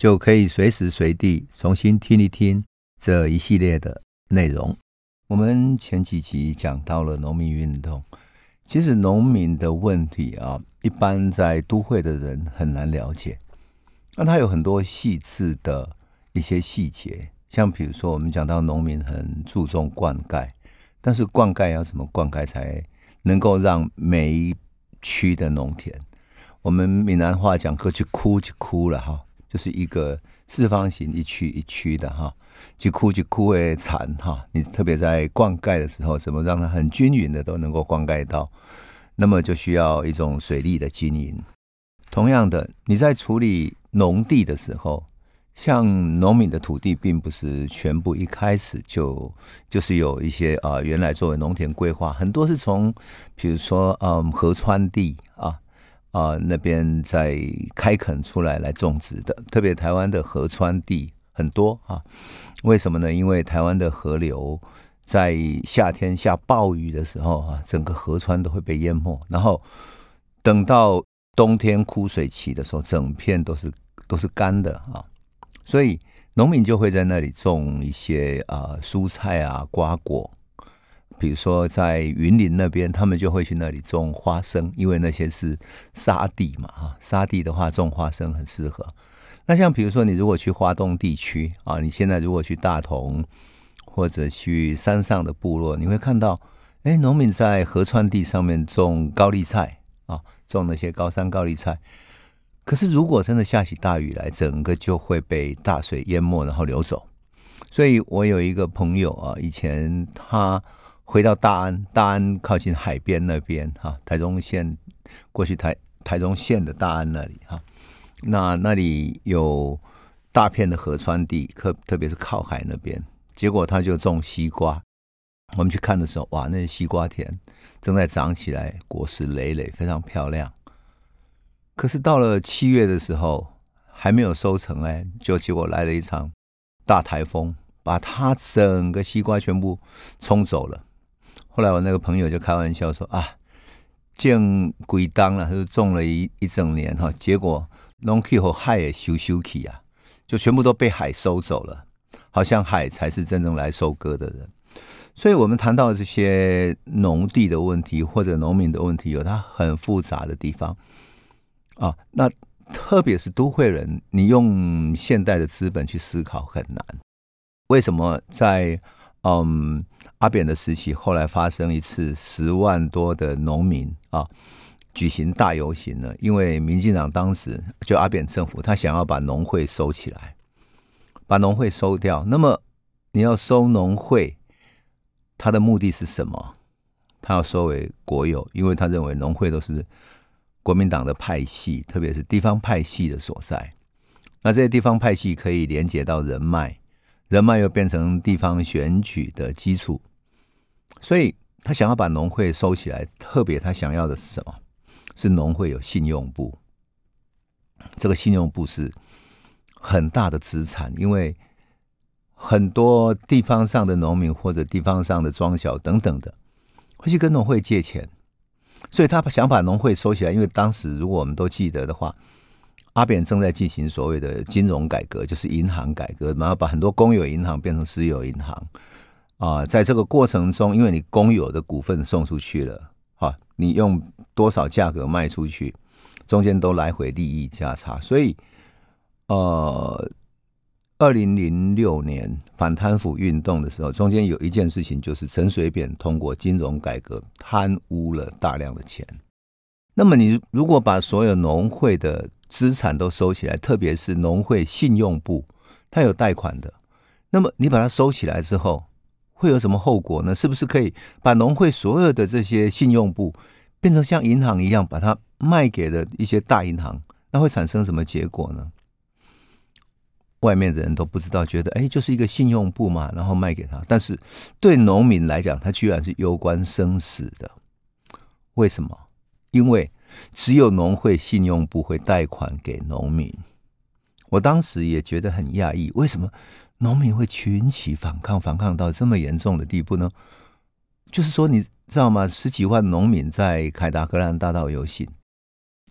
就可以随时随地重新听一听这一系列的内容。我们前几集讲到了农民运动，其实农民的问题啊，一般在都会的人很难了解。那他有很多细致的一些细节，像比如说我们讲到农民很注重灌溉，但是灌溉要怎么灌溉才能够让每一区的农田，我们闽南话讲，过去哭就哭了哈。就是一个四方形一区一区的哈，一区一区会产哈。你特别在灌溉的时候，怎么让它很均匀的都能够灌溉到？那么就需要一种水利的经营。同样的，你在处理农地的时候，像农民的土地，并不是全部一开始就就是有一些啊，原来作为农田规划，很多是从比如说嗯河川地啊。啊，那边在开垦出来来种植的，特别台湾的河川地很多啊。为什么呢？因为台湾的河流在夏天下暴雨的时候啊，整个河川都会被淹没，然后等到冬天枯水期的时候，整片都是都是干的啊。所以农民就会在那里种一些啊蔬菜啊瓜果。比如说，在云林那边，他们就会去那里种花生，因为那些是沙地嘛，哈，沙地的话种花生很适合。那像比如说，你如果去花东地区啊，你现在如果去大同或者去山上的部落，你会看到，哎，农民在河川地上面种高丽菜啊，种那些高山高丽菜。可是如果真的下起大雨来，整个就会被大水淹没，然后流走。所以我有一个朋友啊，以前他。回到大安，大安靠近海边那边哈，台中县过去台台中县的大安那里哈，那那里有大片的河川地，特特别是靠海那边，结果他就种西瓜。我们去看的时候，哇，那些西瓜田正在长起来，果实累累，非常漂亮。可是到了七月的时候，还没有收成哎，就结果来了一场大台风，把他整个西瓜全部冲走了。后来我那个朋友就开玩笑说啊，种鬼当了，他就种了一一整年哈，结果农气和海也收收起啊，就全部都被海收走了，好像海才是真正来收割的人。所以，我们谈到这些农地的问题或者农民的问题，有它很复杂的地方啊。那特别是都会人，你用现代的资本去思考很难。为什么在嗯？阿扁的时期，后来发生一次十万多的农民啊举行大游行呢，因为民进党当时就阿扁政府，他想要把农会收起来，把农会收掉。那么你要收农会，他的目的是什么？他要收为国有，因为他认为农会都是国民党的派系，特别是地方派系的所在。那这些地方派系可以连接到人脉，人脉又变成地方选举的基础。所以他想要把农会收起来，特别他想要的是什么？是农会有信用部。这个信用部是很大的资产，因为很多地方上的农民或者地方上的庄小等等的会去跟农会借钱，所以他想把农会收起来。因为当时如果我们都记得的话，阿扁正在进行所谓的金融改革，就是银行改革，然后把很多公有银行变成私有银行。啊，在这个过程中，因为你公有的股份送出去了，啊，你用多少价格卖出去，中间都来回利益价差，所以呃，二零零六年反贪腐运动的时候，中间有一件事情就是陈水扁通过金融改革，贪污了大量的钱。那么你如果把所有农会的资产都收起来，特别是农会信用部，它有贷款的，那么你把它收起来之后，会有什么后果呢？是不是可以把农会所有的这些信用部变成像银行一样，把它卖给了一些大银行？那会产生什么结果呢？外面的人都不知道，觉得哎，就是一个信用部嘛，然后卖给他。但是对农民来讲，他居然是攸关生死的。为什么？因为只有农会信用部会贷款给农民，我当时也觉得很讶异，为什么农民会群起反抗，反抗到这么严重的地步呢？就是说，你知道吗？十几万农民在凯达格兰大道游行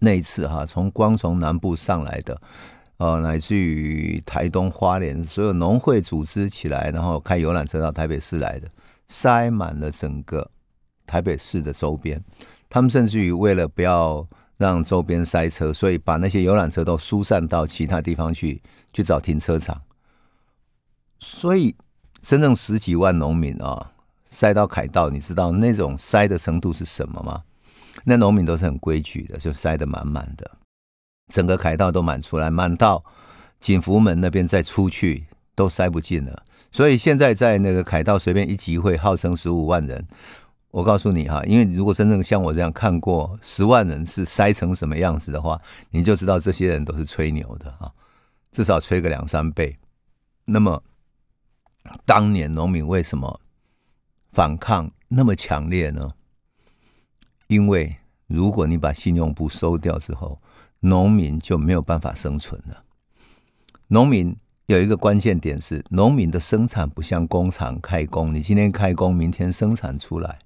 那一次，哈，从光从南部上来的，呃，乃至于台东花莲，所有农会组织起来，然后开游览车到台北市来的，塞满了整个台北市的周边。他们甚至于为了不要让周边塞车，所以把那些游览车都疏散到其他地方去，去找停车场。所以，真正十几万农民啊，塞到凯道，你知道那种塞的程度是什么吗？那农民都是很规矩的，就塞得满满的，整个凯道都满出来，满到景福门那边再出去都塞不进了。所以现在在那个凯道随便一集会，号称十五万人。我告诉你哈，因为如果真正像我这样看过十万人是塞成什么样子的话，你就知道这些人都是吹牛的哈，至少吹个两三倍。那么，当年农民为什么反抗那么强烈呢？因为如果你把信用部收掉之后，农民就没有办法生存了。农民有一个关键点是，农民的生产不像工厂开工，你今天开工，明天生产出来。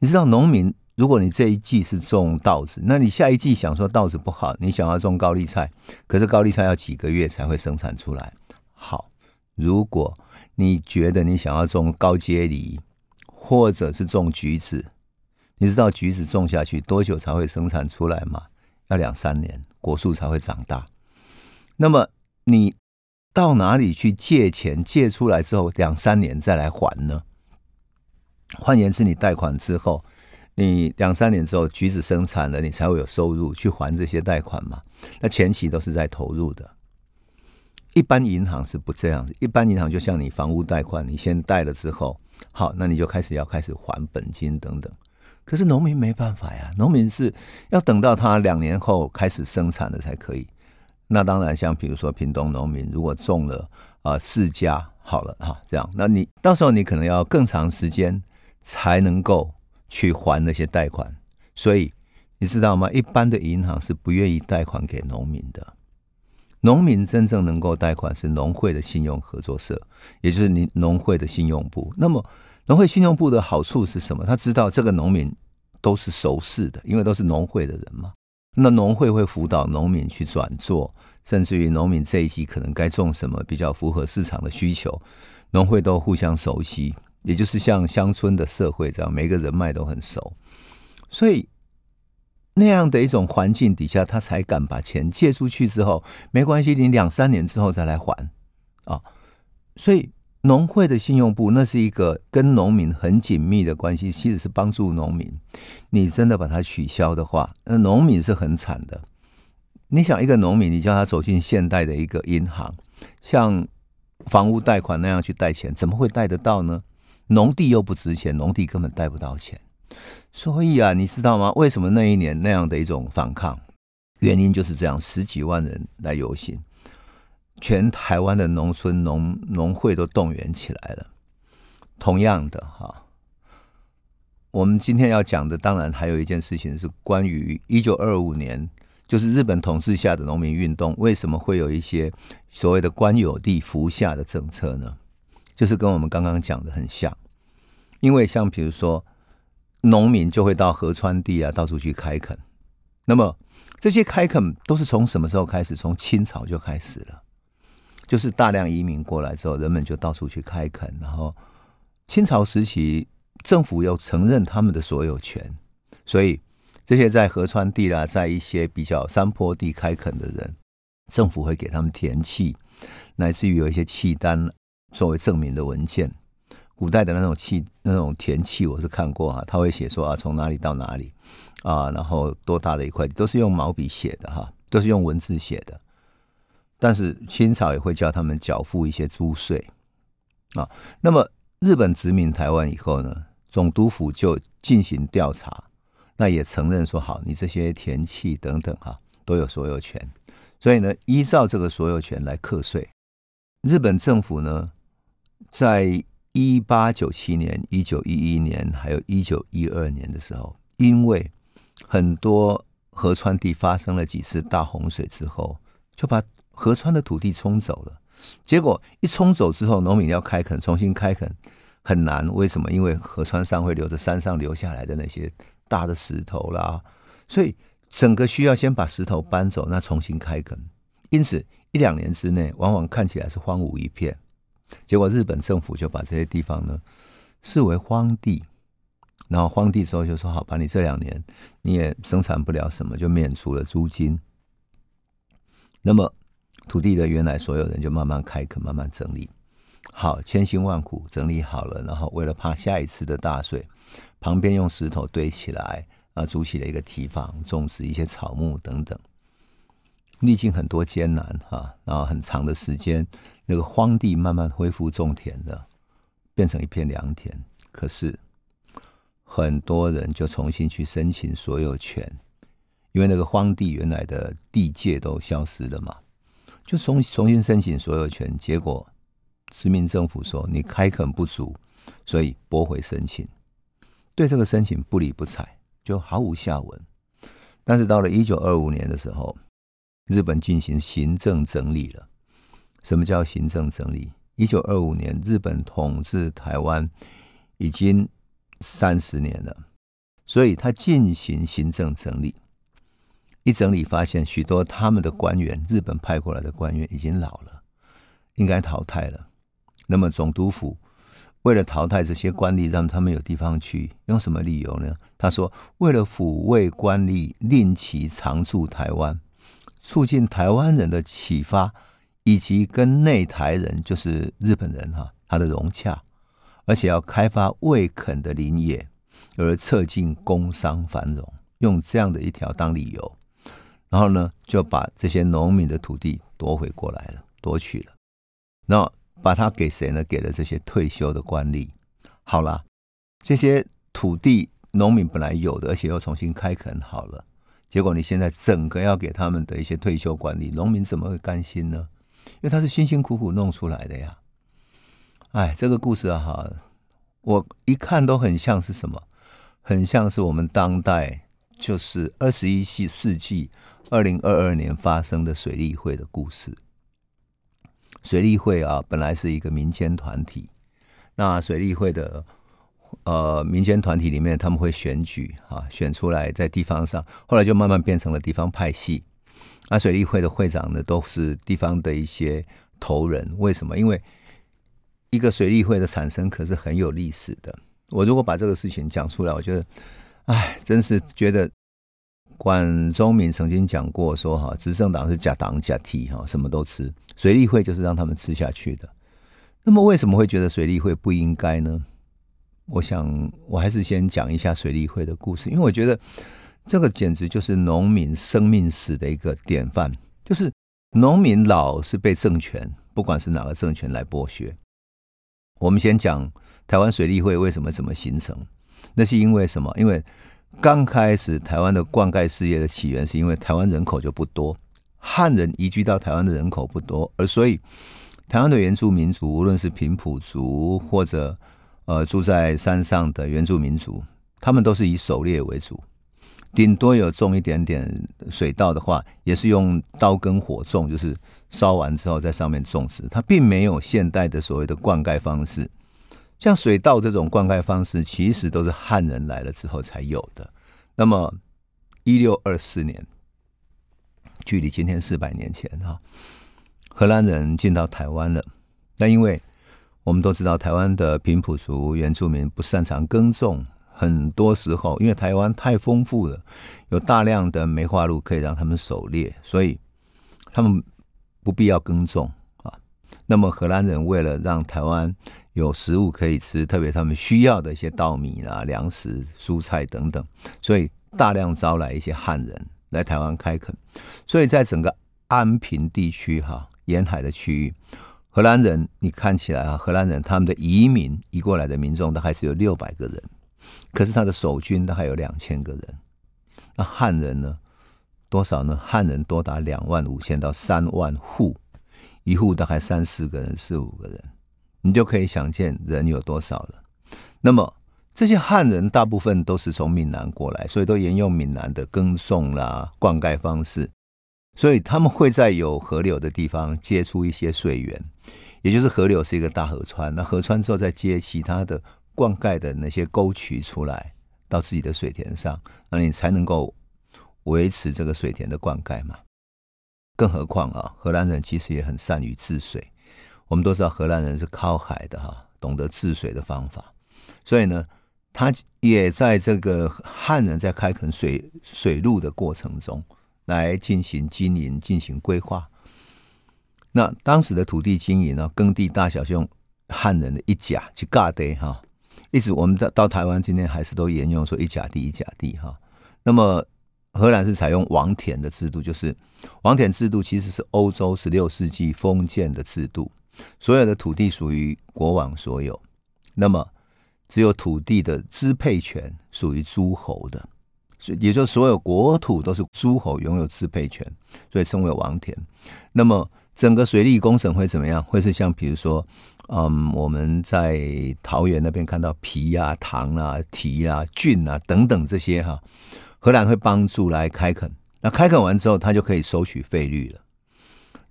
你知道农民，如果你这一季是种稻子，那你下一季想说稻子不好，你想要种高丽菜，可是高丽菜要几个月才会生产出来。好，如果你觉得你想要种高阶梨，或者是种橘子，你知道橘子种下去多久才会生产出来吗？要两三年，果树才会长大。那么你到哪里去借钱？借出来之后两三年再来还呢？换言之，你贷款之后，你两三年之后橘子生产了，你才会有收入去还这些贷款嘛？那前期都是在投入的。一般银行是不这样，一般银行就像你房屋贷款，你先贷了之后，好，那你就开始要开始还本金等等。可是农民没办法呀，农民是要等到他两年后开始生产的才可以。那当然，像比如说屏东农民，如果种了啊、呃、释迦，好了哈，这样，那你到时候你可能要更长时间。才能够去还那些贷款，所以你知道吗？一般的银行是不愿意贷款给农民的。农民真正能够贷款是农会的信用合作社，也就是你农会的信用部。那么农会信用部的好处是什么？他知道这个农民都是熟识的，因为都是农会的人嘛。那农会会辅导农民去转做，甚至于农民这一季可能该种什么比较符合市场的需求，农会都互相熟悉。也就是像乡村的社会这样，每个人脉都很熟，所以那样的一种环境底下，他才敢把钱借出去之后，没关系，你两三年之后再来还啊。所以农会的信用部那是一个跟农民很紧密的关系，其实是帮助农民。你真的把它取消的话，那农民是很惨的。你想，一个农民，你叫他走进现代的一个银行，像房屋贷款那样去贷钱，怎么会贷得到呢？农地又不值钱，农地根本贷不到钱，所以啊，你知道吗？为什么那一年那样的一种反抗？原因就是这样，十几万人来游行，全台湾的农村农农会都动员起来了。同样的哈，我们今天要讲的，当然还有一件事情是关于一九二五年，就是日本统治下的农民运动，为什么会有一些所谓的官有地服下的政策呢？就是跟我们刚刚讲的很像，因为像比如说，农民就会到河川地啊，到处去开垦。那么这些开垦都是从什么时候开始？从清朝就开始了，就是大量移民过来之后，人们就到处去开垦。然后清朝时期，政府又承认他们的所有权，所以这些在河川地啦，在一些比较山坡地开垦的人，政府会给他们田契，乃至于有一些契单作为证明的文件。古代的那种契、那种田契，我是看过哈，他会写说啊，从哪里到哪里啊，然后多大的一块地，都是用毛笔写的哈，都是用文字写的。但是清朝也会叫他们缴付一些租税啊。那么日本殖民台湾以后呢，总督府就进行调查，那也承认说好，你这些田契等等哈，都有所有权，所以呢，依照这个所有权来课税。日本政府呢，在一八九七年、一九一一年，还有一九一二年的时候，因为很多河川地发生了几次大洪水之后，就把河川的土地冲走了。结果一冲走之后，农民要开垦，重新开垦很难。为什么？因为河川上会留着山上留下来的那些大的石头啦，所以整个需要先把石头搬走，那重新开垦。因此一两年之内，往往看起来是荒芜一片。结果日本政府就把这些地方呢视为荒地，然后荒地之后就说好，把你这两年你也生产不了什么，就免除了租金。那么土地的原来所有人就慢慢开垦，慢慢整理。好，千辛万苦整理好了，然后为了怕下一次的大水，旁边用石头堆起来啊，筑起了一个堤防，种植一些草木等等，历经很多艰难哈，然后很长的时间。那个荒地慢慢恢复种田了，变成一片良田。可是很多人就重新去申请所有权，因为那个荒地原来的地界都消失了嘛，就重重新申请所有权。结果殖民政府说你开垦不足，所以驳回申请，对这个申请不理不睬，就毫无下文。但是到了一九二五年的时候，日本进行行政整理了。什么叫行政整理？一九二五年，日本统治台湾已经三十年了，所以他进行行政整理。一整理发现，许多他们的官员，日本派过来的官员已经老了，应该淘汰了。那么总督府为了淘汰这些官吏，让他们有地方去，用什么理由呢？他说：为了抚慰官吏，令其常驻台湾，促进台湾人的启发。以及跟内台人，就是日本人哈，他的融洽，而且要开发未垦的林业，而促进工商繁荣，用这样的一条当理由，然后呢，就把这些农民的土地夺回过来了，夺取了，然后把它给谁呢？给了这些退休的官吏。好了，这些土地农民本来有的，而且又重新开垦好了，结果你现在整个要给他们的一些退休管理，农民怎么会甘心呢？因为他是辛辛苦苦弄出来的呀，哎，这个故事啊，哈，我一看都很像是什么，很像是我们当代就是二十一世世纪二零二二年发生的水利会的故事。水利会啊，本来是一个民间团体，那水利会的呃民间团体里面，他们会选举啊，选出来在地方上，后来就慢慢变成了地方派系。那水利会的会长呢，都是地方的一些头人。为什么？因为一个水利会的产生可是很有历史的。我如果把这个事情讲出来，我觉得，哎，真是觉得管中闵曾经讲过说哈，执政党是假党假体哈，什么都吃，水利会就是让他们吃下去的。那么为什么会觉得水利会不应该呢？我想我还是先讲一下水利会的故事，因为我觉得。这个简直就是农民生命史的一个典范，就是农民老是被政权，不管是哪个政权来剥削。我们先讲台湾水利会为什么怎么形成？那是因为什么？因为刚开始台湾的灌溉事业的起源，是因为台湾人口就不多，汉人移居到台湾的人口不多，而所以台湾的原住民族，无论是平埔族或者呃住在山上的原住民族，他们都是以狩猎为主。顶多有种一点点水稻的话，也是用刀耕火种，就是烧完之后在上面种植。它并没有现代的所谓的灌溉方式，像水稻这种灌溉方式，其实都是汉人来了之后才有的。那么，一六二四年，距离今天四百年前哈，荷兰人进到台湾了。那因为我们都知道，台湾的平埔族原住民不擅长耕种。很多时候因为台湾太丰富了，有大量的梅花鹿可以让他们狩猎，所以他们不必要耕种啊。那么荷兰人为了让台湾有食物可以吃，特别他们需要的一些稻米啦、粮食、蔬菜等等，所以大量招来一些汉人来台湾开垦。所以在整个安平地区哈沿海的区域，荷兰人你看起来啊，荷兰人他们的移民移过来的民众大概只有六百个人，可是他的守军大概有两千个人。那汉人呢？多少呢？汉人多达两万五千到三万户，一户大概三四个人、四五个人。你就可以想见人有多少了。那么这些汉人大部分都是从闽南过来，所以都沿用闽南的耕种啦、灌溉方式，所以他们会在有河流的地方接出一些水源，也就是河流是一个大河川，那河川之后再接其他的灌溉的那些沟渠出来到自己的水田上，那你才能够维持这个水田的灌溉嘛。更何况啊，荷兰人其实也很善于治水。我们都知道荷兰人是靠海的哈，懂得治水的方法，所以呢，他也在这个汉人在开垦水水路的过程中来进行经营、进行规划。那当时的土地经营呢，耕地大小是用汉人的一甲去尬的哈，一直我们到到台湾今天还是都沿用说一甲地一甲地哈。那么荷兰是采用王田的制度，就是王田制度其实是欧洲十六世纪封建的制度。所有的土地属于国王所有，那么只有土地的支配权属于诸侯的，所也就所有国土都是诸侯拥有支配权，所以称为王田。那么整个水利工程会怎么样？会是像比如说，嗯，我们在桃园那边看到陂啊、塘啊、堤啊、圳啊等等这些哈，荷兰会帮助来开垦。那开垦完之后，他就可以收取费率了。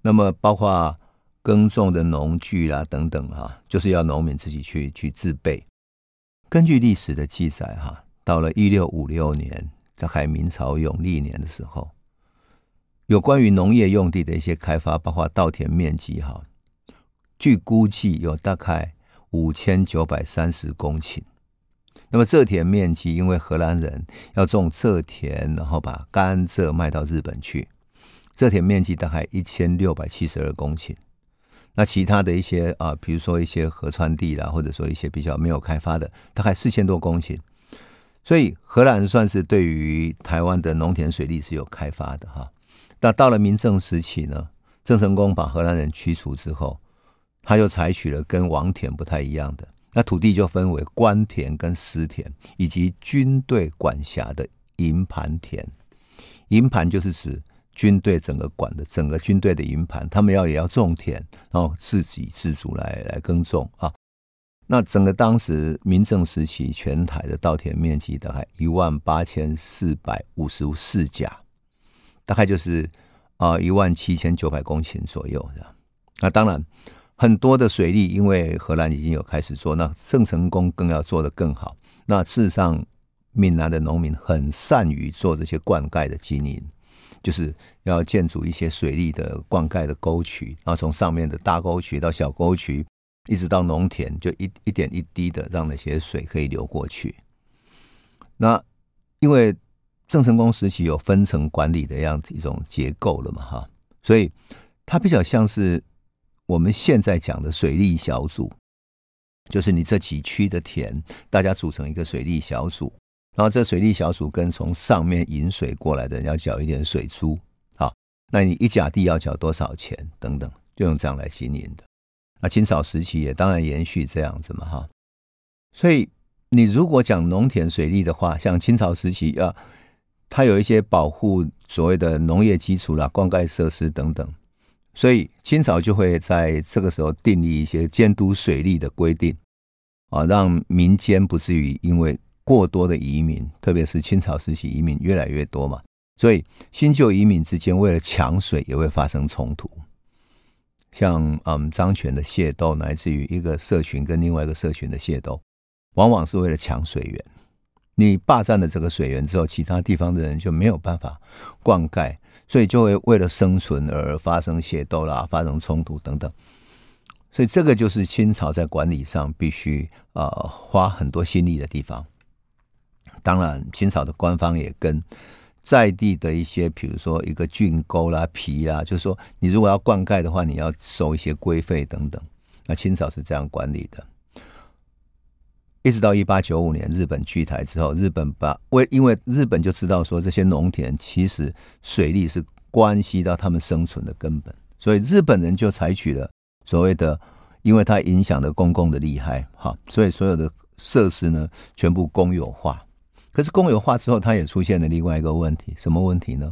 那么包括。耕种的农具啊，等等哈，就是要农民自己去去自备。根据历史的记载哈，到了一六五六年，在海明朝永历年的时候，有关于农业用地的一些开发，包括稻田面积哈，据估计有大概五千九百三十公顷。那么蔗田面积，因为荷兰人要种蔗田，然后把甘蔗卖到日本去，蔗田面积大概一千六百七十二公顷。那其他的一些啊，比如说一些河川地啦，或者说一些比较没有开发的，大概四千多公顷。所以荷兰算是对于台湾的农田水利是有开发的哈。那到了民政时期呢，郑成功把荷兰人驱除之后，他又采取了跟王田不太一样的，那土地就分为官田跟私田，以及军队管辖的营盘田。营盘就是指。军队整个管的整个军队的营盘，他们要也要种田，然后自给自足来来耕种啊。那整个当时明郑时期，全台的稻田面积大概一万八千四百五十四甲，大概就是啊一万七千九百公顷左右这样。那当然很多的水利，因为荷兰已经有开始做，那郑成功更要做得更好。那事实上，闽南的农民很善于做这些灌溉的经营。就是要建筑一些水利的灌溉的沟渠，然后从上面的大沟渠到小沟渠，一直到农田，就一一点一滴的让那些水可以流过去。那因为郑成功时期有分层管理的样子一种结构了嘛，哈，所以它比较像是我们现在讲的水利小组，就是你这几区的田，大家组成一个水利小组。然后这水利小组跟从上面引水过来的要缴一点水租，好，那你一甲地要缴多少钱等等，就用这样来经营的。那清朝时期也当然延续这样子嘛，哈。所以你如果讲农田水利的话，像清朝时期啊，它有一些保护所谓的农业基础啦、灌溉设施等等，所以清朝就会在这个时候订立一些监督水利的规定啊，让民间不至于因为过多的移民，特别是清朝时期移民越来越多嘛，所以新旧移民之间为了抢水也会发生冲突。像嗯张权的械斗，乃至于一个社群跟另外一个社群的械斗，往往是为了抢水源。你霸占了这个水源之后，其他地方的人就没有办法灌溉，所以就会为了生存而发生械斗啦，发生冲突等等。所以这个就是清朝在管理上必须、呃、花很多心力的地方。当然，清朝的官方也跟在地的一些，比如说一个菌沟啦、皮啦，就是说你如果要灌溉的话，你要收一些规费等等。那清朝是这样管理的。一直到一八九五年日本据台之后，日本把为因为日本就知道说这些农田其实水利是关系到他们生存的根本，所以日本人就采取了所谓的，因为它影响了公共的利害，哈，所以所有的设施呢全部公有化。可是公有化之后，它也出现了另外一个问题，什么问题呢？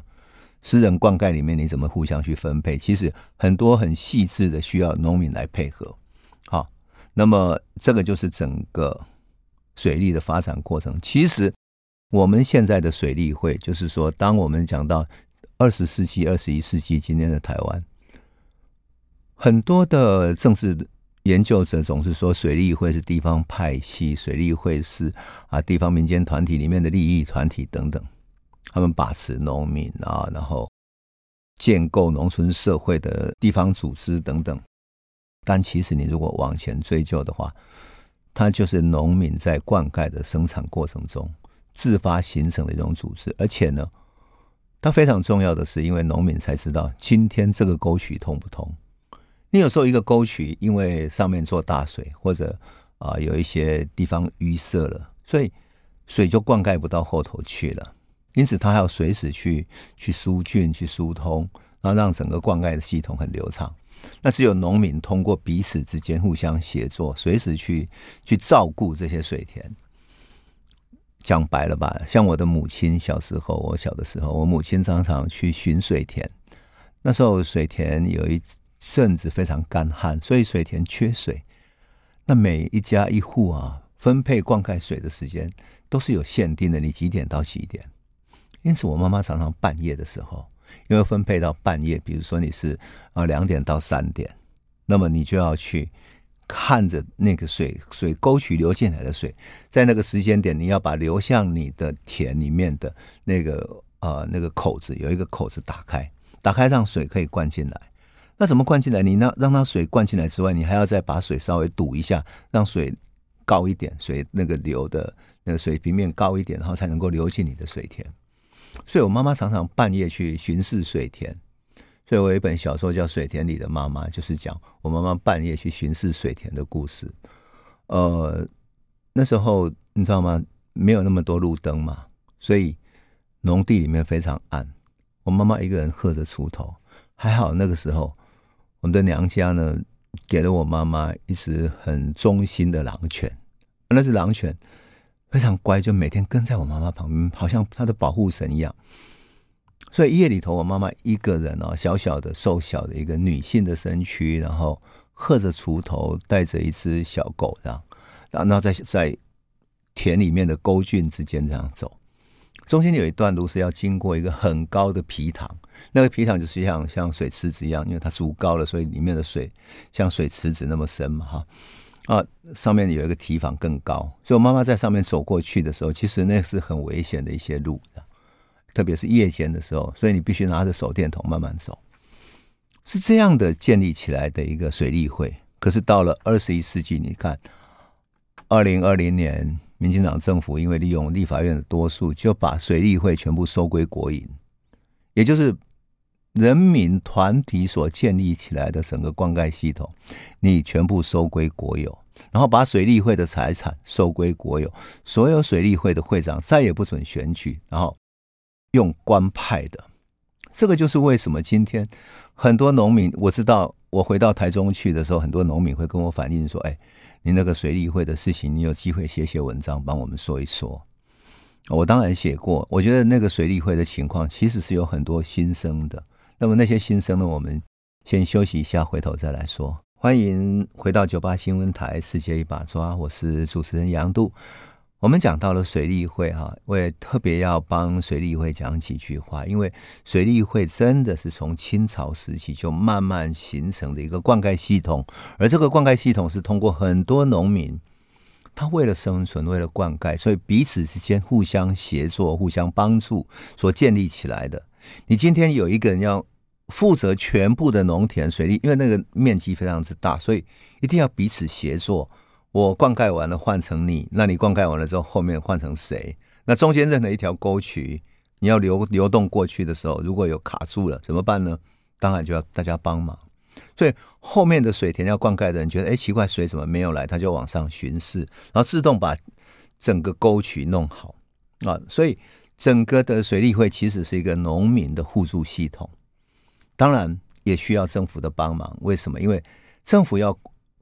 私人灌溉里面你怎么互相去分配？其实很多很细致的需要农民来配合。好，那么这个就是整个水利的发展过程。其实我们现在的水利会，就是说，当我们讲到二十世纪、二十一世纪今天的台湾，很多的政治。研究者总是说，水利会是地方派系，水利会是啊地方民间团体里面的利益团体等等，他们把持农民啊，然后建构农村社会的地方组织等等。但其实你如果往前追究的话，它就是农民在灌溉的生产过程中自发形成的一种组织，而且呢，它非常重要的是，因为农民才知道今天这个沟渠通不通。你有时候一个沟渠，因为上面做大水，或者啊、有一些地方淤塞了，所以水就灌溉不到后头去了。因此，它还要随时去去疏浚、去疏通，然后让整个灌溉的系统很流畅。那只有农民通过彼此之间互相协作，随时去去照顾这些水田。讲白了吧，像我的母亲小时候，我小的时候，我母亲常常去巡水田，那时候水田有一。甚至非常干旱，所以水田缺水。那每一家一户啊，分配灌溉水的时间都是有限定的，你几点到几点？因此，我妈妈常常半夜的时候，因为分配到半夜，比如说你是啊两点到三点，那么你就要去看着那个水水沟渠流进来的水，在那个时间点，你要把流向你的田里面的那个呃那个口子有一个口子打开，打开让水可以灌进来。那怎么灌进来？你那让它水灌进来之外，你还要再把水稍微堵一下，让水高一点，水那个流的那个水平面高一点，然后才能够流进你的水田。所以我妈妈常常半夜去巡视水田。所以我有一本小说叫《水田里的妈妈》，就是讲我妈妈半夜去巡视水田的故事。呃，那时候你知道吗？没有那么多路灯嘛，所以农地里面非常暗。我妈妈一个人喝着锄头，还好那个时候。我们的娘家呢，给了我妈妈一只很忠心的狼犬，那只狼犬非常乖，就每天跟在我妈妈旁边，好像她的保护神一样。所以夜里头，我妈妈一个人哦，小小的、瘦小的一个女性的身躯，然后喝着锄头，带着一只小狗这样，然后在在田里面的沟圳之间这样走。中间有一段路是要经过一个很高的皮塘，那个皮塘就是像像水池子一样，因为它筑高了，所以里面的水像水池子那么深嘛，哈啊，上面有一个堤防更高，所以我妈妈在上面走过去的时候，其实那是很危险的一些路，特别是夜间的时候，所以你必须拿着手电筒慢慢走，是这样的建立起来的一个水利会。可是到了二十一世纪，你看，二零二零年。民进党政府因为利用立法院的多数，就把水利会全部收归国营，也就是人民团体所建立起来的整个灌溉系统，你全部收归国有，然后把水利会的财产收归国有，所有水利会的会长再也不准选举，然后用官派的。这个就是为什么今天很多农民，我知道我回到台中去的时候，很多农民会跟我反映说：“哎。”你那个水利会的事情，你有机会写写文章，帮我们说一说。我当然写过，我觉得那个水利会的情况其实是有很多新生的。那么那些新生呢，我们先休息一下，回头再来说。欢迎回到九八新闻台《世界一把抓》，我是主持人杨度。我们讲到了水利会哈，我也特别要帮水利会讲几句话，因为水利会真的是从清朝时期就慢慢形成的一个灌溉系统，而这个灌溉系统是通过很多农民，他为了生存，为了灌溉，所以彼此之间互相协作、互相帮助所建立起来的。你今天有一个人要负责全部的农田水利，因为那个面积非常之大，所以一定要彼此协作。我灌溉完了换成你，那你灌溉完了之后后面换成谁？那中间任何一条沟渠，你要流流动过去的时候，如果有卡住了，怎么办呢？当然就要大家帮忙。所以后面的水田要灌溉的人觉得，哎，奇怪，水怎么没有来？他就往上巡视，然后自动把整个沟渠弄好啊。所以整个的水利会其实是一个农民的互助系统，当然也需要政府的帮忙。为什么？因为政府要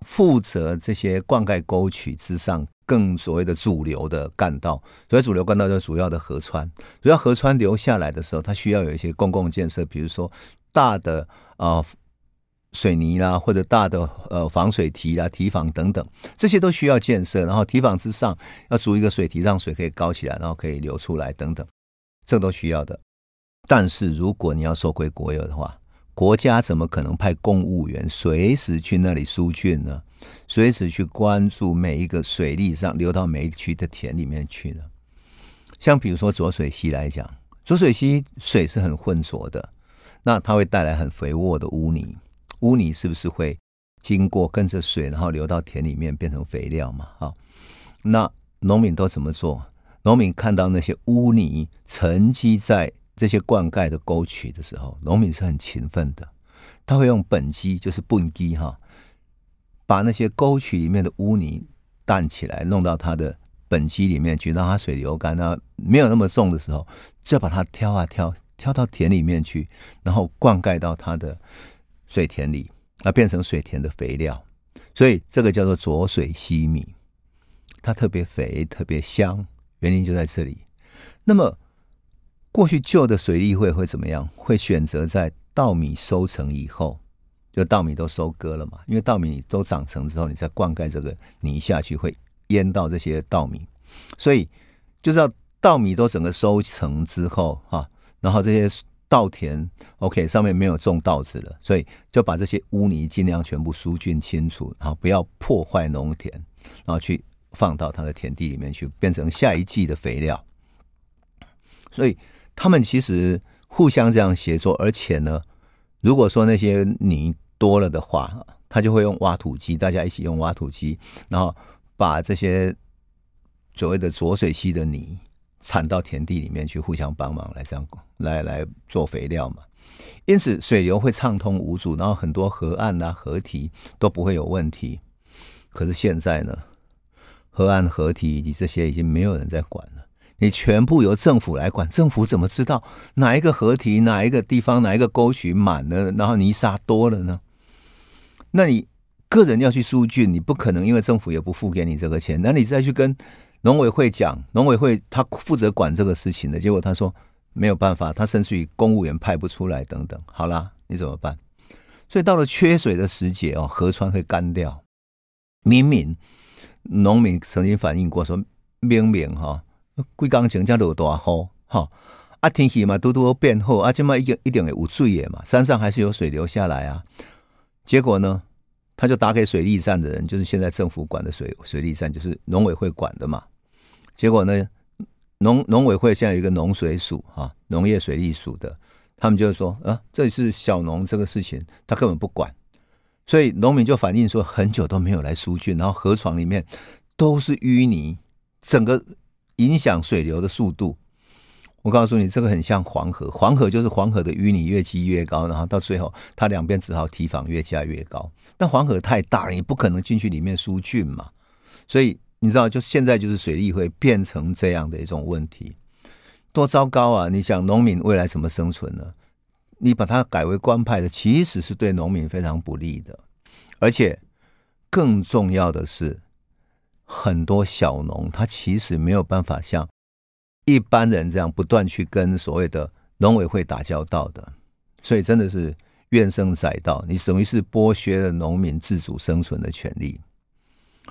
负责这些灌溉沟渠之上。更所谓的主流的干道，所谓主流干道就是主要的河川，主要河川流下来的时候，它需要有一些公共建设，比如说大的啊、呃、水泥啦，或者大的呃防水堤啦、堤防等等，这些都需要建设。然后堤防之上要筑一个水堤，让水可以高起来，然后可以流出来等等，这都需要的。但是如果你要收归国有的话，国家怎么可能派公务员随时去那里疏浚呢？随时去关注每一个水利上流到每一区的田里面去呢？像比如说浊水溪来讲，浊水溪水是很浑浊的，那它会带来很肥沃的污泥，污泥是不是会经过跟着水，然后流到田里面变成肥料嘛？好，那农民都怎么做？农民看到那些污泥沉积在这些灌溉的沟渠的时候，农民是很勤奋的，他会用畚箕，就是畚箕哈。把那些沟渠里面的污泥担起来，弄到它的畚箕里面去，让它水流干。那没有那么重的时候，就把它挑啊挑，挑到田里面去，然后灌溉到它的水田里，那变成水田的肥料。所以这个叫做浊水西米，它特别肥，特别香，原因就在这里。那么过去旧的水利会会怎么样？会选择在稻米收成以后。就稻米都收割了嘛，因为稻米都长成之后，你再灌溉这个泥下去，会淹到这些稻米，所以就是要稻米都整个收成之后哈，然后这些稻田 OK 上面没有种稻子了，所以就把这些污泥尽量全部疏浚清除，然后不要破坏农田，然后去放到它的田地里面去，变成下一季的肥料。所以他们其实互相这样协作，而且呢，如果说那些泥多了的话，他就会用挖土机，大家一起用挖土机，然后把这些所谓的浊水溪的泥铲到田地里面去，互相帮忙来这样来来做肥料嘛。因此水流会畅通无阻，然后很多河岸啊、河堤都不会有问题。可是现在呢，河岸、河堤以及这些已经没有人在管了，你全部由政府来管，政府怎么知道哪一个河堤、哪一个地方、哪一个沟渠满了，然后泥沙多了呢？那你个人要去疏浚，你不可能，因为政府也不付给你这个钱。那你再去跟农委会讲，农委会他负责管这个事情的，结果他说没有办法，他甚至于公务员派不出来等等。好啦，你怎么办？所以到了缺水的时节哦，河川会干掉。明明农民曾经反映过说，明明哈，贵港井家落大雨哈，啊天气嘛，都都变好，啊，这么一定一定会有水的嘛，山上还是有水流下来啊。结果呢，他就打给水利站的人，就是现在政府管的水水利站，就是农委会管的嘛。结果呢，农农委会现在有一个农水署哈，农业水利署的，他们就是说啊，这里是小农这个事情，他根本不管。所以农民就反映说，很久都没有来疏浚，然后河床里面都是淤泥，整个影响水流的速度。我告诉你，这个很像黄河，黄河就是黄河的淤泥越积越高，然后到最后，它两边只好堤防越加越高。但黄河太大了，你不可能进去里面疏浚嘛。所以你知道，就现在就是水利会变成这样的一种问题，多糟糕啊！你想农民未来怎么生存呢？你把它改为官派的，其实是对农民非常不利的。而且更重要的是，很多小农他其实没有办法像。一般人这样不断去跟所谓的农委会打交道的，所以真的是怨声载道。你等于是剥削了农民自主生存的权利，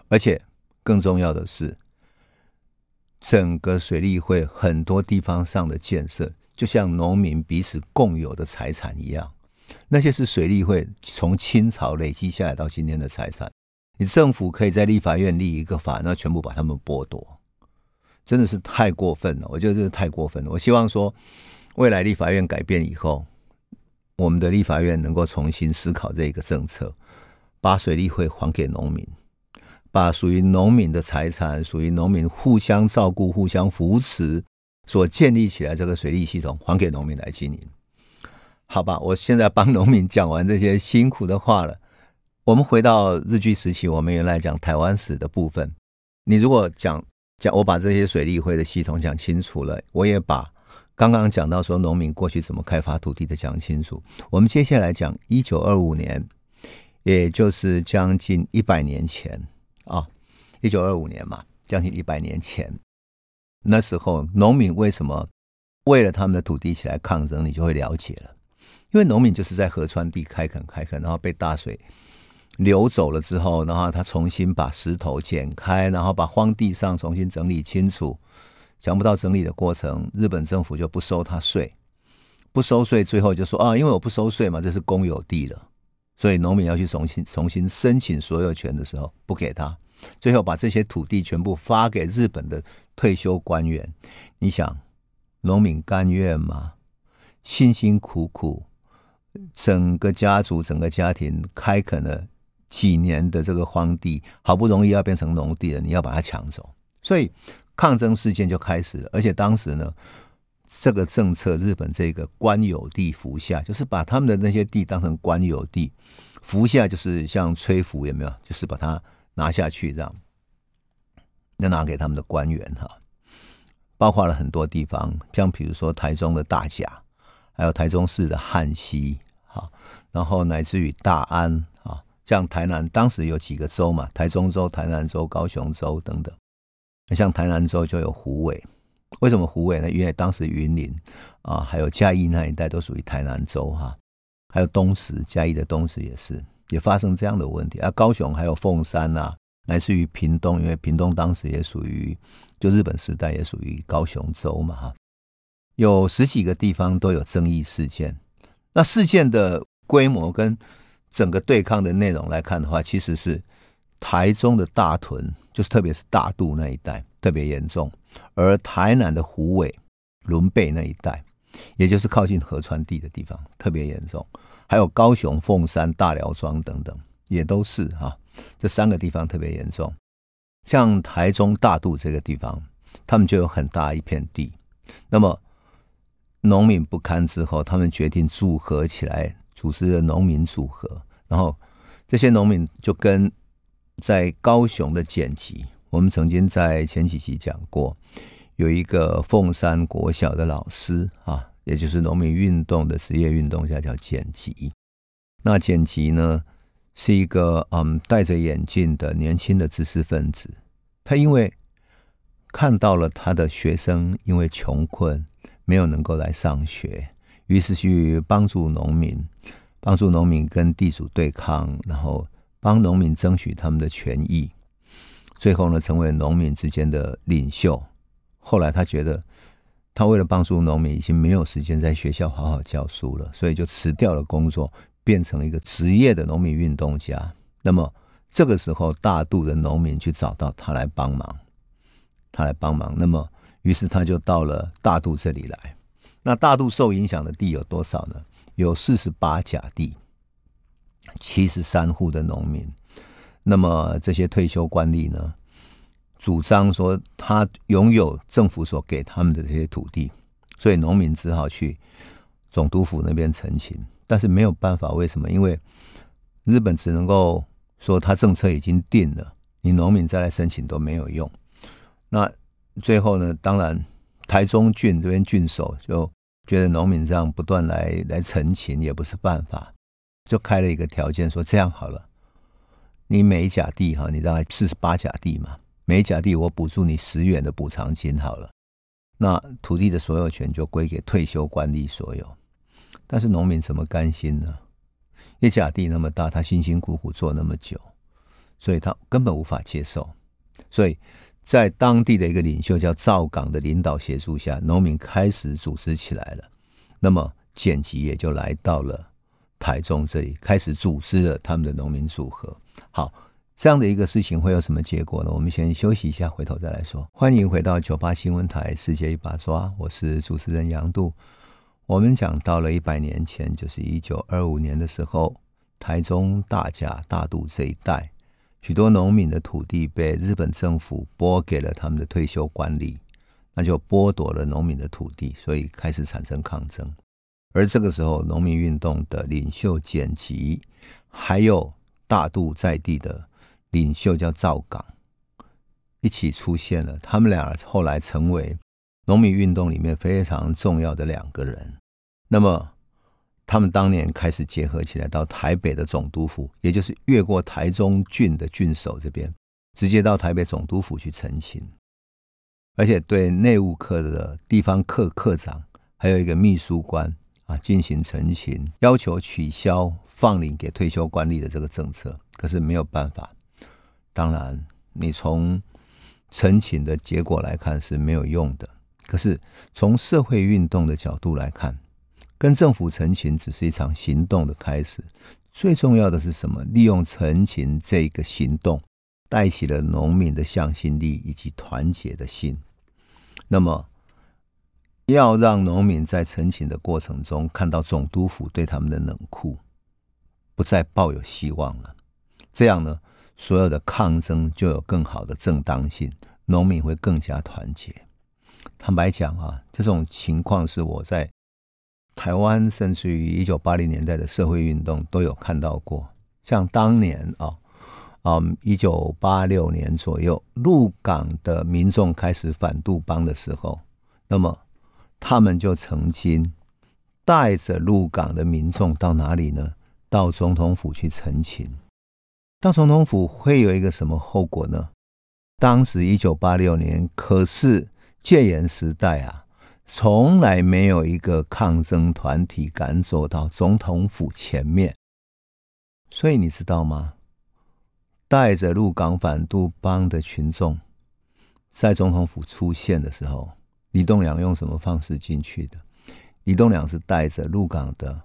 而且更重要的是，整个水利会很多地方上的建设，就像农民彼此共有的财产一样，那些是水利会从清朝累积下来到今天的财产。你政府可以在立法院立一个法，那全部把他们剥夺。真的是太过分了，我觉得这是太过分了。我希望说，未来立法院改变以后，我们的立法院能够重新思考这一个政策，把水利会还给农民，把属于农民的财产、属于农民互相照顾、互相扶持所建立起来这个水利系统还给农民来经营。好吧，我现在帮农民讲完这些辛苦的话了。我们回到日据时期，我们原来讲台湾史的部分。你如果讲讲，我把这些水利会的系统讲清楚了，我也把刚刚讲到说农民过去怎么开发土地的讲清楚。我们接下来讲一九二五年，也就是将近一百年前啊，一九二五年嘛，将近一百年前，那时候农民为什么为了他们的土地起来抗争，你就会了解了。因为农民就是在河川地开垦开垦，然后被大水流走了之后，然后他重新把石头剪开，然后把荒地上重新整理清楚。想不到整理的过程，日本政府就不收他税，不收税，最后就说啊，因为我不收税嘛，这是公有地了，所以农民要去重新重新申请所有权的时候，不给他，最后把这些土地全部发给日本的退休官员。你想，农民甘愿吗？辛辛苦苦。整个家族、整个家庭开垦了几年的这个荒地，好不容易要变成农地了，你要把它抢走，所以抗争事件就开始了。而且当时呢，这个政策，日本这个官有地服下，就是把他们的那些地当成官有地服下，就是像吹拂有没有？就是把它拿下去，这样，要拿给他们的官员哈，包括了很多地方，像比如说台中的大甲。还有台中市的汉溪，哈，然后乃至于大安，像台南当时有几个州嘛，台中州、台南州、高雄州等等。那像台南州就有虎尾，为什么虎尾呢？因为当时云林啊，还有嘉义那一带都属于台南州哈。还有东石，嘉义的东石也是，也发生这样的问题。啊，高雄还有凤山啊，来自于屏东，因为屏东当时也属于，就日本时代也属于高雄州嘛，哈。有十几个地方都有争议事件，那事件的规模跟整个对抗的内容来看的话，其实是台中的大屯，就是特别是大肚那一带特别严重，而台南的虎尾、仑背那一带，也就是靠近河川地的地方特别严重，还有高雄凤山、大寮庄等等，也都是哈，这三个地方特别严重。像台中大肚这个地方，他们就有很大一片地，那么。农民不堪之后，他们决定组合起来，组织了农民组合。然后这些农民就跟在高雄的剪辑，我们曾经在前几集讲过，有一个凤山国小的老师啊，也就是农民运动的职业运动家，叫剪辑。那剪辑呢，是一个嗯戴着眼镜的年轻的知识分子。他因为看到了他的学生因为穷困。没有能够来上学，于是去帮助农民，帮助农民跟地主对抗，然后帮农民争取他们的权益，最后呢，成为农民之间的领袖。后来他觉得，他为了帮助农民，已经没有时间在学校好好教书了，所以就辞掉了工作，变成了一个职业的农民运动家。那么这个时候，大肚的农民去找到他来帮忙，他来帮忙。那么。于是他就到了大肚这里来。那大肚受影响的地有多少呢？有四十八甲地，七十三户的农民。那么这些退休官吏呢，主张说他拥有政府所给他们的这些土地，所以农民只好去总督府那边陈情。但是没有办法，为什么？因为日本只能够说他政策已经定了，你农民再来申请都没有用。那最后呢，当然，台中郡这边郡守就觉得农民这样不断来来陈情也不是办法，就开了一个条件，说这样好了，你每甲地哈，你大概四十八甲地嘛，每甲地我补助你十元的补偿金好了，那土地的所有权就归给退休官吏所有。但是农民怎么甘心呢？一甲地那么大，他辛辛苦苦做那么久，所以他根本无法接受，所以。在当地的一个领袖叫赵港的领导协助下，农民开始组织起来了。那么剪辑也就来到了台中这里，开始组织了他们的农民组合。好，这样的一个事情会有什么结果呢？我们先休息一下，回头再来说。欢迎回到九八新闻台《世界一把抓》，我是主持人杨度。我们讲到了一百年前，就是一九二五年的时候，台中大甲大肚这一带许多农民的土地被日本政府拨给了他们的退休官吏，那就剥夺了农民的土地，所以开始产生抗争。而这个时候，农民运动的领袖简吉，还有大肚在地的领袖叫赵港，一起出现了。他们俩后来成为农民运动里面非常重要的两个人。那么，他们当年开始结合起来，到台北的总督府，也就是越过台中郡的郡守这边，直接到台北总督府去陈情，而且对内务课的地方课课长，还有一个秘书官啊，进行陈情，要求取消放领给退休官吏的这个政策。可是没有办法，当然，你从陈情的结果来看是没有用的。可是从社会运动的角度来看，跟政府陈情只是一场行动的开始，最重要的是什么？利用陈情这个行动，带起了农民的向心力以及团结的心。那么，要让农民在陈情的过程中看到总督府对他们的冷酷，不再抱有希望了。这样呢，所有的抗争就有更好的正当性，农民会更加团结。坦白讲啊，这种情况是我在。台湾甚至于一九八零年代的社会运动都有看到过，像当年啊，嗯，一九八六年左右，鹿港的民众开始反杜邦的时候，那么他们就曾经带着鹿港的民众到哪里呢？到总统府去陈情。到总统府会有一个什么后果呢？当时一九八六年，可是戒严时代啊。从来没有一个抗争团体敢走到总统府前面，所以你知道吗？带着鹿港反杜邦的群众在总统府出现的时候，李栋梁用什么方式进去的？李栋梁是带着鹿港的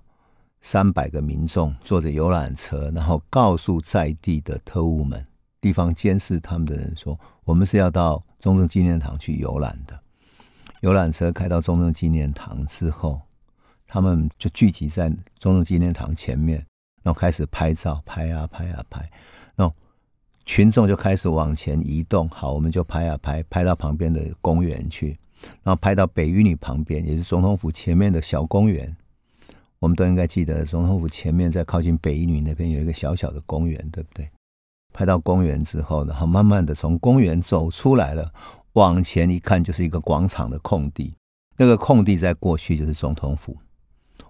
三百个民众，坐着游览车，然后告诉在地的特务们、地方监视他们的人说：“我们是要到中正纪念堂去游览的。”游览车开到中正纪念堂之后，他们就聚集在中正纪念堂前面，然后开始拍照，拍啊拍啊拍，然后群众就开始往前移动。好，我们就拍啊拍，拍到旁边的公园去，然后拍到北一女旁边，也是总统府前面的小公园。我们都应该记得，总统府前面在靠近北一女那边有一个小小的公园，对不对？拍到公园之后，然后慢慢的从公园走出来了。往前一看，就是一个广场的空地。那个空地在过去就是总统府。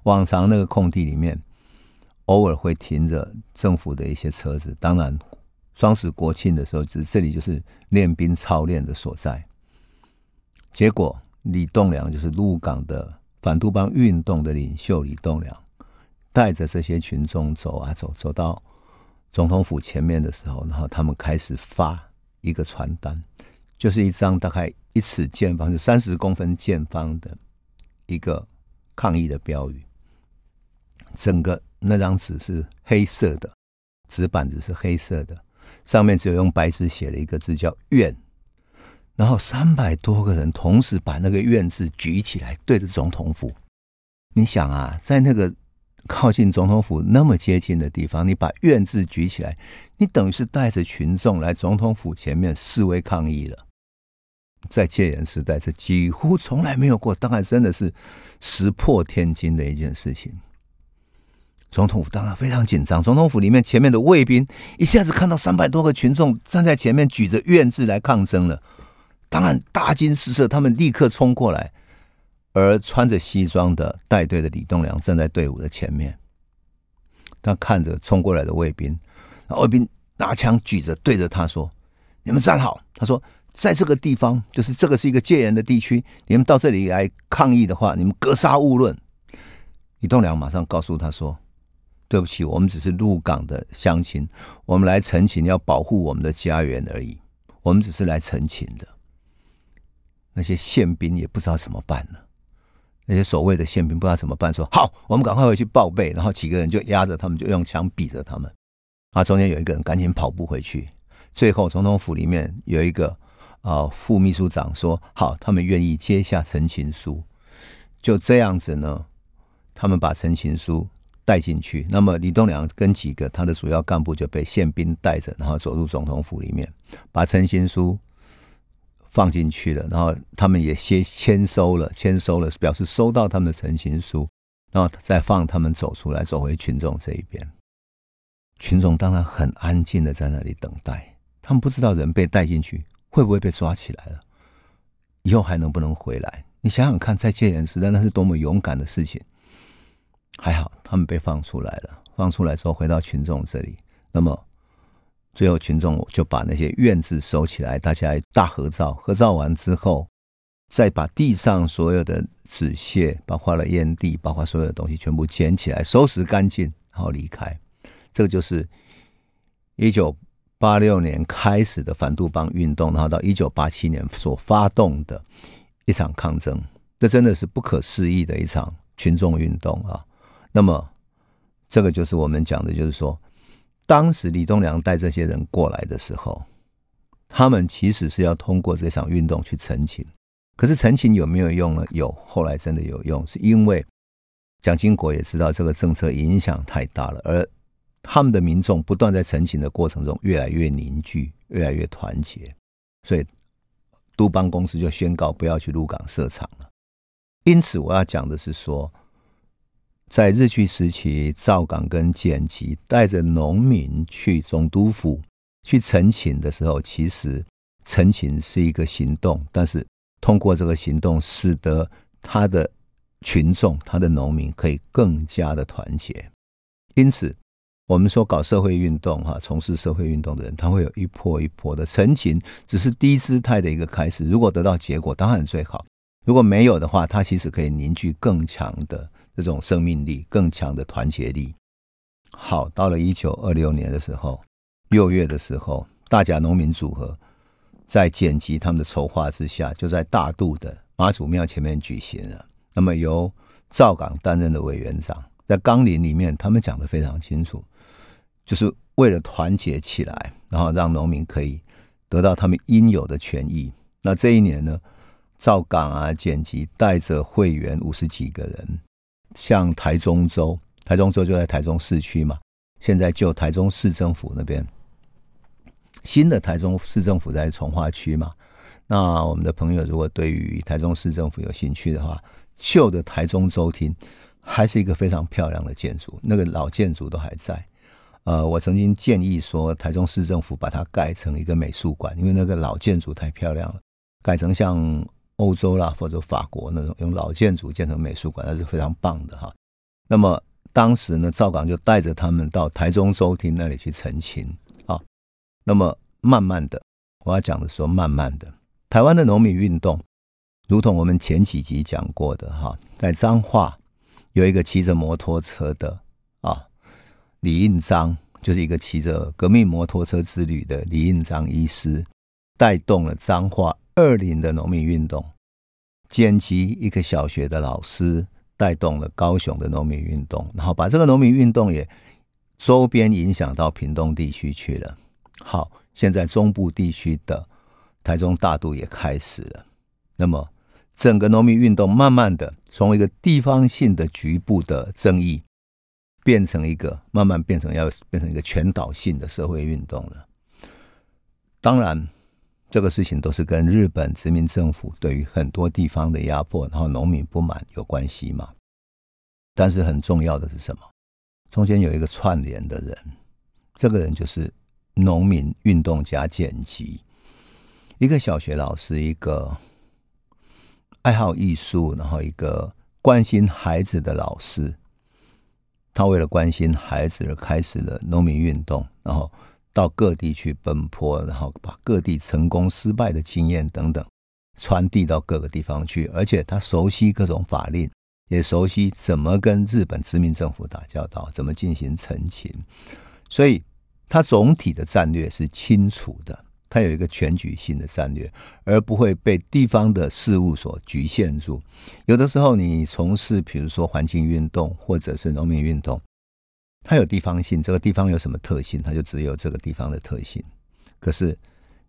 往常那个空地里面，偶尔会停着政府的一些车子。当然，双十国庆的时候，这这里就是练兵操练的所在。结果，李栋梁就是鹿港的反杜邦运动的领袖李栋梁，带着这些群众走啊走，走到总统府前面的时候，然后他们开始发一个传单。就是一张大概一尺见方，就三十公分见方的一个抗议的标语。整个那张纸是黑色的，纸板子是黑色的，上面只有用白纸写了一个字叫“愿”。然后三百多个人同时把那个“愿”字举起来，对着总统府。你想啊，在那个靠近总统府那么接近的地方，你把“愿”字举起来，你等于是带着群众来总统府前面示威抗议了。在戒严时代，这几乎从来没有过，当然真的是石破天惊的一件事情。总统府当然非常紧张，总统府里面前面的卫兵一下子看到三百多个群众站在前面举着“愿”字来抗争了，当然大惊失色，他们立刻冲过来，而穿着西装的带队的李栋梁站在队伍的前面，他看着冲过来的卫兵，卫兵拿枪举着对着他说：“你们站好。”他说。在这个地方，就是这个是一个戒严的地区，你们到这里来抗议的话，你们格杀勿论。李栋梁马上告诉他说：“对不起，我们只是入港的乡亲，我们来陈情，要保护我们的家园而已。我们只是来陈情的。”那些宪兵也不知道怎么办了。那些所谓的宪兵不知道怎么办，说：“好，我们赶快回去报备。”然后几个人就压着他们，就用枪比着他们。啊，中间有一个人赶紧跑步回去。最后，总统府里面有一个。啊，副秘书长说：“好，他们愿意接下陈情书。”就这样子呢，他们把陈情书带进去。那么李东良跟几个他的主要干部就被宪兵带着，然后走入总统府里面，把陈情书放进去了。然后他们也先签收了，签收了，表示收到他们的陈情书，然后再放他们走出来，走回群众这一边。群众当然很安静的在那里等待，他们不知道人被带进去会不会被抓起来了，以后还能不能回来？你想想看，在戒严时代，那是多么勇敢的事情。还好，他们被放出来了。放出来之后，回到群众这里，那么最后群众就把那些院子收起来，大家大合照。合照完之后，再把地上所有的纸屑，包括了烟蒂，包括所有的东西，全部捡起来，收拾干净，然后离开。这个就是一九八六年开始的反杜邦运动，然后到一九八七年所发动的一场抗争，这真的是不可思议的一场群众运动啊！那么，这个就是我们讲的，就是说，当时李东良带这些人过来的时候，他们其实是要通过这场运动去澄清，可是澄清有没有用呢？有，后来真的有用，是因为蒋经国也知道这个政策影响太大了，而他们的民众不断在陈情的过程中越来越凝聚，越来越团结，所以杜邦公司就宣告不要去鹿港设厂了。因此，我要讲的是说，在日据时期，赵港跟简吉带着农民去总督府去陈情的时候，其实陈情是一个行动，但是通过这个行动，使得他的群众、他的农民可以更加的团结，因此。我们说搞社会运动，哈，从事社会运动的人，他会有一波一波的陈情，只是低姿态的一个开始。如果得到结果，当然最好；如果没有的话，他其实可以凝聚更强的这种生命力，更强的团结力。好，到了一九二六年的时候，六月的时候，大甲农民组合在简吉他们的筹划之下，就在大肚的妈祖庙前面举行了。那么由赵港担任的委员长，在纲领里面，他们讲得非常清楚。就是为了团结起来，然后让农民可以得到他们应有的权益。那这一年呢，赵港啊、简吉带着会员五十几个人，向台中州，台中州就在台中市区嘛，现在就台中市政府那边，新的台中市政府在从化区嘛。那我们的朋友如果对于台中市政府有兴趣的话，旧的台中州厅还是一个非常漂亮的建筑，那个老建筑都还在。呃，我曾经建议说，台中市政府把它盖成一个美术馆，因为那个老建筑太漂亮了，改成像欧洲啦或者法国那种用老建筑建成美术馆，那是非常棒的哈。那么当时呢，赵港就带着他们到台中州厅那里去陈情啊。那么慢慢的，我要讲的说，慢慢的，台湾的农民运动，如同我们前几集讲过的哈，在彰化有一个骑着摩托车的。李应章就是一个骑着革命摩托车之旅的李应章医师，带动了彰化二林的农民运动；简吉一个小学的老师带动了高雄的农民运动，然后把这个农民运动也周边影响到屏东地区去了。好，现在中部地区的台中大肚也开始了。那么，整个农民运动慢慢的从一个地方性的局部的争议。变成一个慢慢变成要变成一个全岛性的社会运动了。当然，这个事情都是跟日本殖民政府对于很多地方的压迫，然后农民不满有关系嘛。但是很重要的是什么？中间有一个串联的人，这个人就是农民运动家简吉，一个小学老师，一个爱好艺术，然后一个关心孩子的老师。他为了关心孩子而开始了农民运动，然后到各地去奔波，然后把各地成功、失败的经验等等传递到各个地方去。而且他熟悉各种法令，也熟悉怎么跟日本殖民政府打交道，怎么进行陈情。所以，他总体的战略是清楚的。它有一个全局性的战略，而不会被地方的事务所局限住。有的时候，你从事比如说环境运动或者是农民运动，它有地方性，这个地方有什么特性，它就只有这个地方的特性。可是，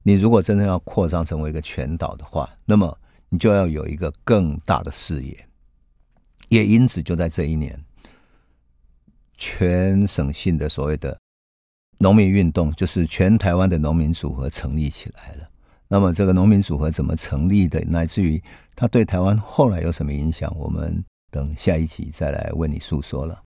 你如果真正要扩张成为一个全岛的话，那么你就要有一个更大的视野。也因此，就在这一年，全省性的所谓的农民运动，就是全台湾的农民组合成立起来了。那么这个农民组合怎么成立的，乃至于它对台湾后来有什么影响，我们等下一集再来为你诉说了。